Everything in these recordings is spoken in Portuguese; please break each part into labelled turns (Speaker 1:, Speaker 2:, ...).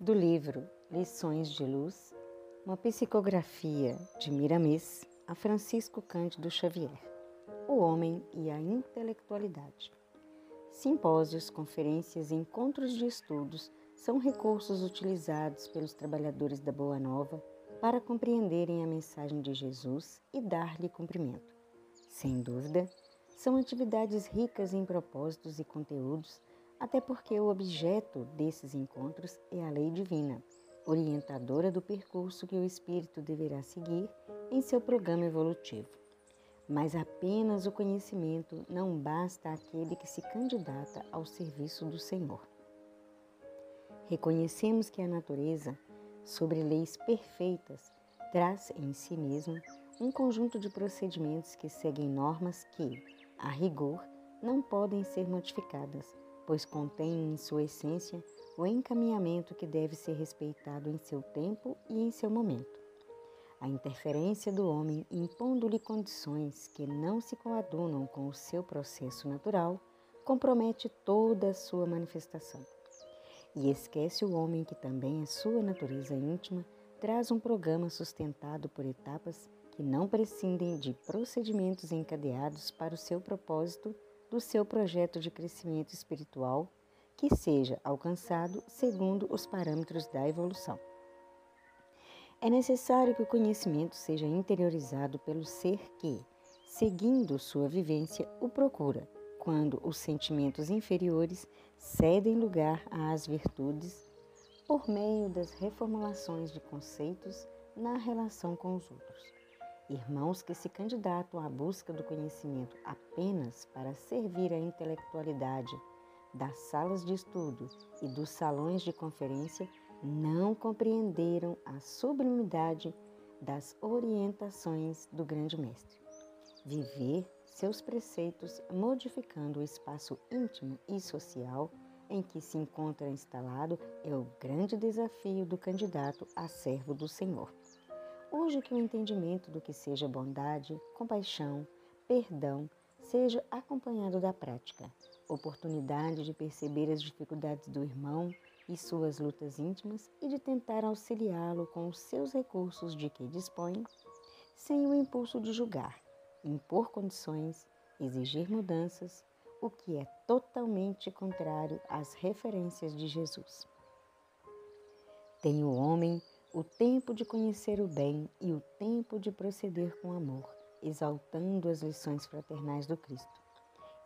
Speaker 1: Do livro Lições de Luz, uma psicografia de Miramês a Francisco Cândido Xavier, O Homem e a Intelectualidade. Simpósios, conferências e encontros de estudos são recursos utilizados pelos trabalhadores da Boa Nova para compreenderem a mensagem de Jesus e dar-lhe cumprimento. Sem dúvida, são atividades ricas em propósitos e conteúdos, até porque o objeto desses encontros é a lei divina, orientadora do percurso que o espírito deverá seguir em seu programa evolutivo. Mas apenas o conhecimento não basta àquele que se candidata ao serviço do Senhor. Reconhecemos que a natureza, sobre leis perfeitas, traz em si mesma um conjunto de procedimentos que seguem normas que, a rigor, não podem ser modificadas, pois contêm em sua essência o encaminhamento que deve ser respeitado em seu tempo e em seu momento. A interferência do homem impondo-lhe condições que não se coadunam com o seu processo natural compromete toda a sua manifestação e esquece o homem que também a sua natureza íntima traz um programa sustentado por etapas que não prescindem de procedimentos encadeados para o seu propósito do seu projeto de crescimento espiritual que seja alcançado segundo os parâmetros da evolução. É necessário que o conhecimento seja interiorizado pelo ser que, seguindo sua vivência, o procura quando os sentimentos inferiores cedem lugar às virtudes por meio das reformulações de conceitos na relação com os outros. Irmãos que se candidatam à busca do conhecimento apenas para servir a intelectualidade das salas de estudo e dos salões de conferência não compreenderam a sublimidade das orientações do grande mestre. Viver seus preceitos, modificando o espaço íntimo e social em que se encontra instalado, é o grande desafio do candidato a servo do Senhor. Hoje que o entendimento do que seja bondade, compaixão, perdão, seja acompanhado da prática, oportunidade de perceber as dificuldades do irmão e suas lutas íntimas e de tentar auxiliá-lo com os seus recursos de que dispõe, sem o impulso de julgar, impor condições, exigir mudanças, o que é totalmente contrário às referências de Jesus. Tem o homem o tempo de conhecer o bem e o tempo de proceder com amor, exaltando as lições fraternais do Cristo,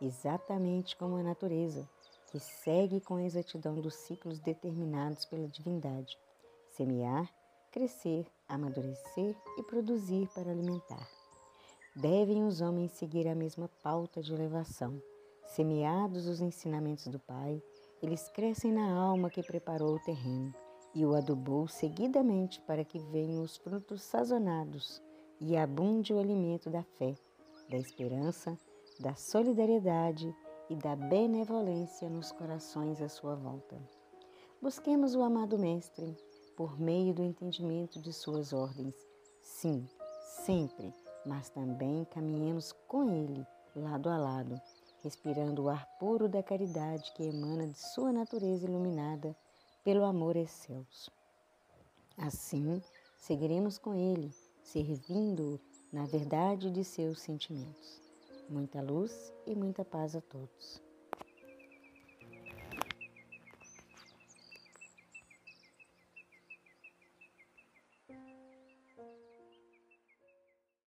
Speaker 1: exatamente como a natureza, que segue com a exatidão dos ciclos determinados pela divindade: semear, crescer, amadurecer e produzir para alimentar. Devem os homens seguir a mesma pauta de elevação. Semeados os ensinamentos do Pai, eles crescem na alma que preparou o terreno e o adubou seguidamente para que venham os frutos sazonados e abunde o alimento da fé, da esperança, da solidariedade e da benevolência nos corações à sua volta. Busquemos o amado Mestre por meio do entendimento de suas ordens. Sim, sempre mas também caminhemos com Ele, lado a lado, respirando o ar puro da caridade que emana de Sua natureza iluminada pelo amor excelso. Assim, seguiremos com Ele, servindo-o na verdade de seus sentimentos. Muita luz e muita paz a todos.